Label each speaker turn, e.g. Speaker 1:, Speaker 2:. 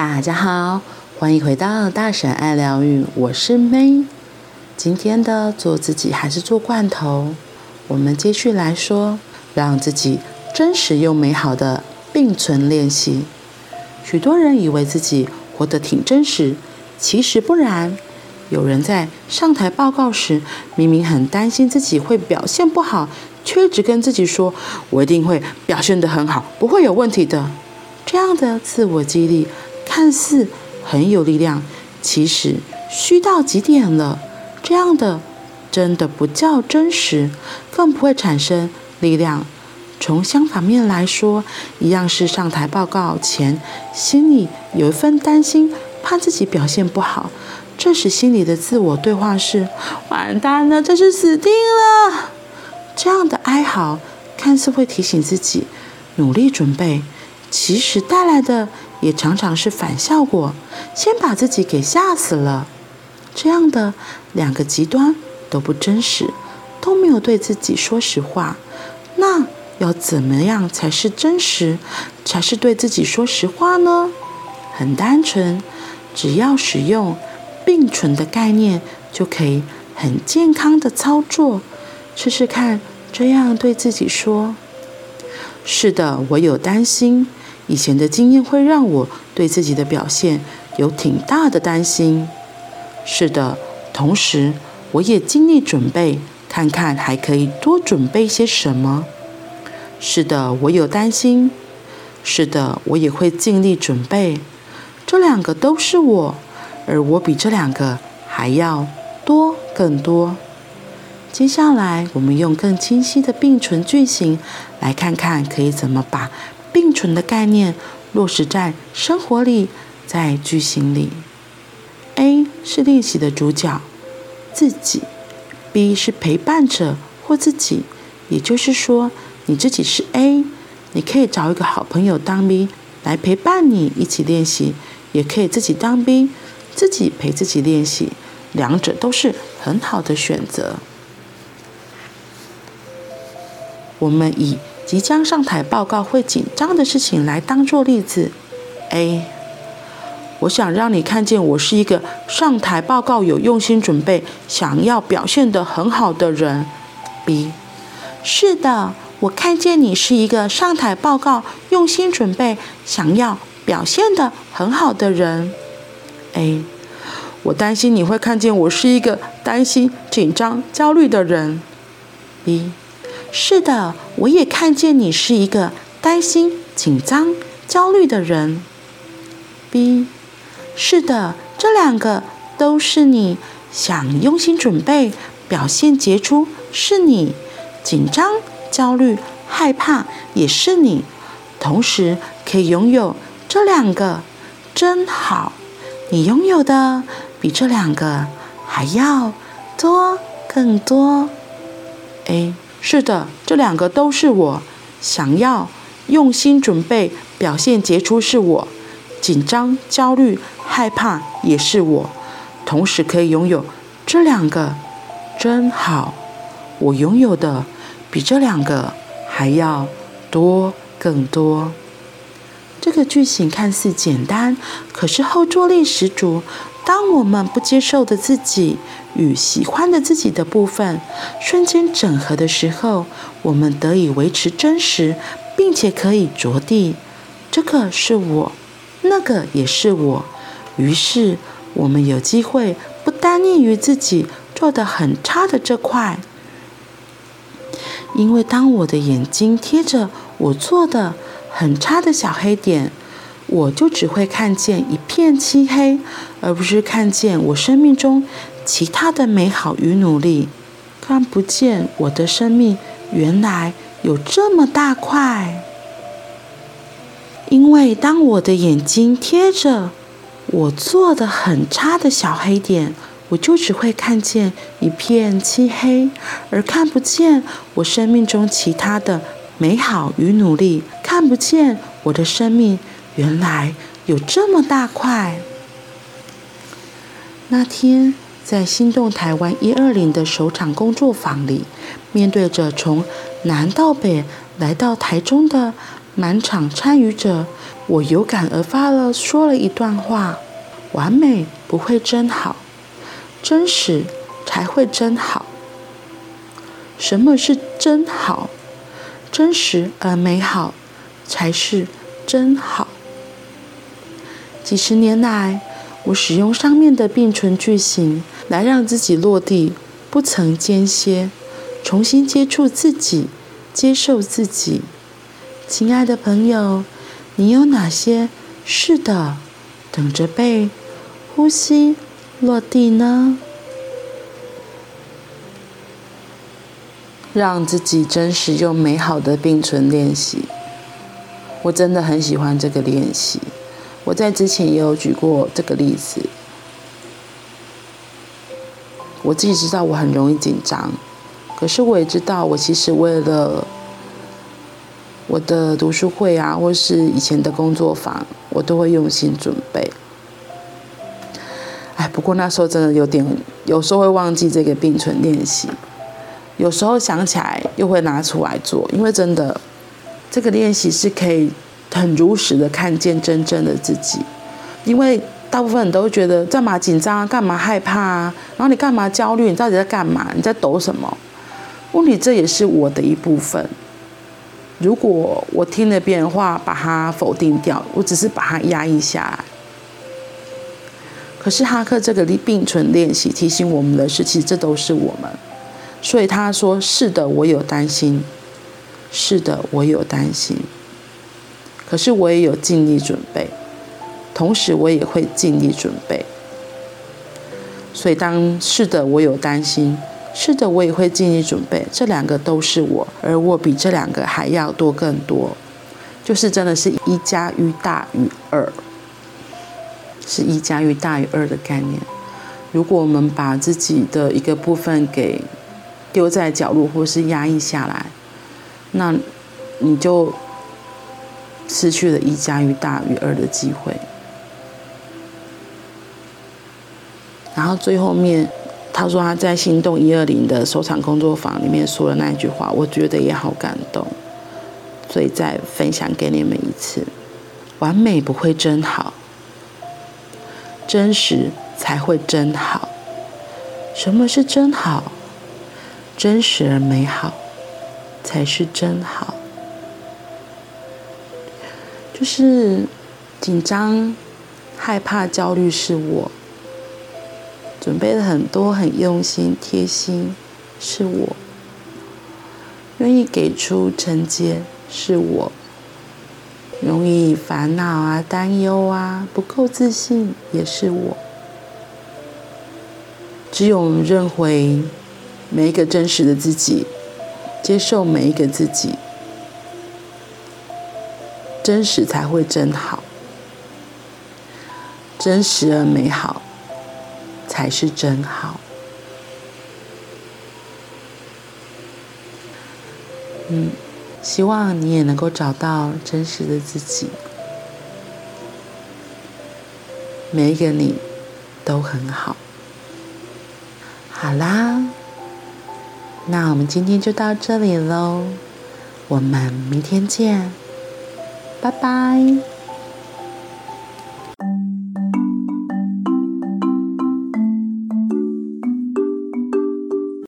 Speaker 1: 大家好，欢迎回到大婶爱疗愈，我是 May。今天的做自己还是做罐头？我们继续来说，让自己真实又美好的并存练习。许多人以为自己活得挺真实，其实不然。有人在上台报告时，明明很担心自己会表现不好，却只跟自己说：“我一定会表现得很好，不会有问题的。”这样的自我激励。看似很有力量，其实虚到极点了。这样的真的不叫真实，更不会产生力量。从相反面来说，一样是上台报告前，心里有一份担心，怕自己表现不好。这时心里的自我对话是：完蛋了，这是死定了。这样的哀嚎看似会提醒自己努力准备，其实带来的。也常常是反效果，先把自己给吓死了。这样的两个极端都不真实，都没有对自己说实话。那要怎么样才是真实，才是对自己说实话呢？很单纯，只要使用并存的概念，就可以很健康的操作。试试看，这样对自己说：“是的，我有担心。”以前的经验会让我对自己的表现有挺大的担心。是的，同时我也尽力准备，看看还可以多准备些什么。是的，我有担心。是的，我也会尽力准备。这两个都是我，而我比这两个还要多更多。接下来，我们用更清晰的并存句型来看看可以怎么把。并存的概念落实在生活里，在句型里。A 是练习的主角，自己；B 是陪伴者或自己。也就是说，你自己是 A，你可以找一个好朋友当 B 来陪伴你一起练习，也可以自己当 B，自己陪自己练习，两者都是很好的选择。我们以。即将上台报告会紧张的事情来当做例子。A，我想让你看见我是一个上台报告有用心准备、想要表现得很好的人。B，是的，我看见你是一个上台报告用心准备、想要表现得很好的人。A，我担心你会看见我是一个担心、紧张、焦虑的人。B。是的，我也看见你是一个担心、紧张、焦虑的人。B，是的，这两个都是你。想用心准备，表现杰出是你；紧张、焦虑、害怕也是你。同时可以拥有这两个，真好。你拥有的比这两个还要多，更多。A。是的，这两个都是我。想要用心准备，表现杰出是我；紧张、焦虑、害怕也是我。同时可以拥有这两个，真好。我拥有的比这两个还要多，更多。这个句型看似简单，可是后坐力十足。当我们不接受的自己与喜欢的自己的部分瞬间整合的时候，我们得以维持真实，并且可以着地。这个是我，那个也是我。于是我们有机会不单立于自己做得很差的这块，因为当我的眼睛贴着我做的很差的小黑点。我就只会看见一片漆黑，而不是看见我生命中其他的美好与努力。看不见我的生命原来有这么大块。因为当我的眼睛贴着我做的很差的小黑点，我就只会看见一片漆黑，而看不见我生命中其他的美好与努力。看不见我的生命。原来有这么大块。那天在心动台湾一二零的首场工作坊里，面对着从南到北来到台中的满场参与者，我有感而发了，说了一段话：完美不会真好，真实才会真好。什么是真好？真实而美好才是真好。几十年来，我使用上面的并存句型来让自己落地，不曾间歇，重新接触自己，接受自己。亲爱的朋友，你有哪些是的，等着被呼吸落地呢？让自己真实又美好的并存练习，我真的很喜欢这个练习。我在之前也有举过这个例子，我自己知道我很容易紧张，可是我也知道我其实为了我的读书会啊，或是以前的工作坊，我都会用心准备。哎，不过那时候真的有点，有时候会忘记这个并存练习，有时候想起来又会拿出来做，因为真的这个练习是可以。很如实的看见真正的自己，因为大部分人都觉得干嘛紧张啊，干嘛害怕啊，然后你干嘛焦虑？你到底在干嘛？你在抖什么？问题这也是我的一部分。如果我听了别人话，把它否定掉，我只是把它压抑下来。可是哈克这个并存练习提醒我们的是，其实这都是我们。所以他说：“是的，我有担心。是的，我有担心。”可是我也有尽力准备，同时我也会尽力准备。所以当是的，我有担心；是的，我也会尽力准备。这两个都是我，而我比这两个还要多更多。就是真的是一加一大于二，是一加一大于二的概念。如果我们把自己的一个部分给丢在角落，或是压抑下来，那你就。失去了一加一大于二的机会，然后最后面，他说他在心动一二零的收藏工作坊里面说的那句话，我觉得也好感动，所以再分享给你们一次：完美不会真好，真实才会真好。什么是真好？真实而美好才是真好。就是紧张、害怕、焦虑是我准备了很多、很用心、贴心，是我愿意给出承接，是我容易烦恼啊、担忧啊、不够自信，也是我。只有我们认回每一个真实的自己，接受每一个自己。真实才会真好，真实而美好才是真好。嗯，希望你也能够找到真实的自己。每一个你都很好。好啦，那我们今天就到这里喽，我们明天见。拜拜。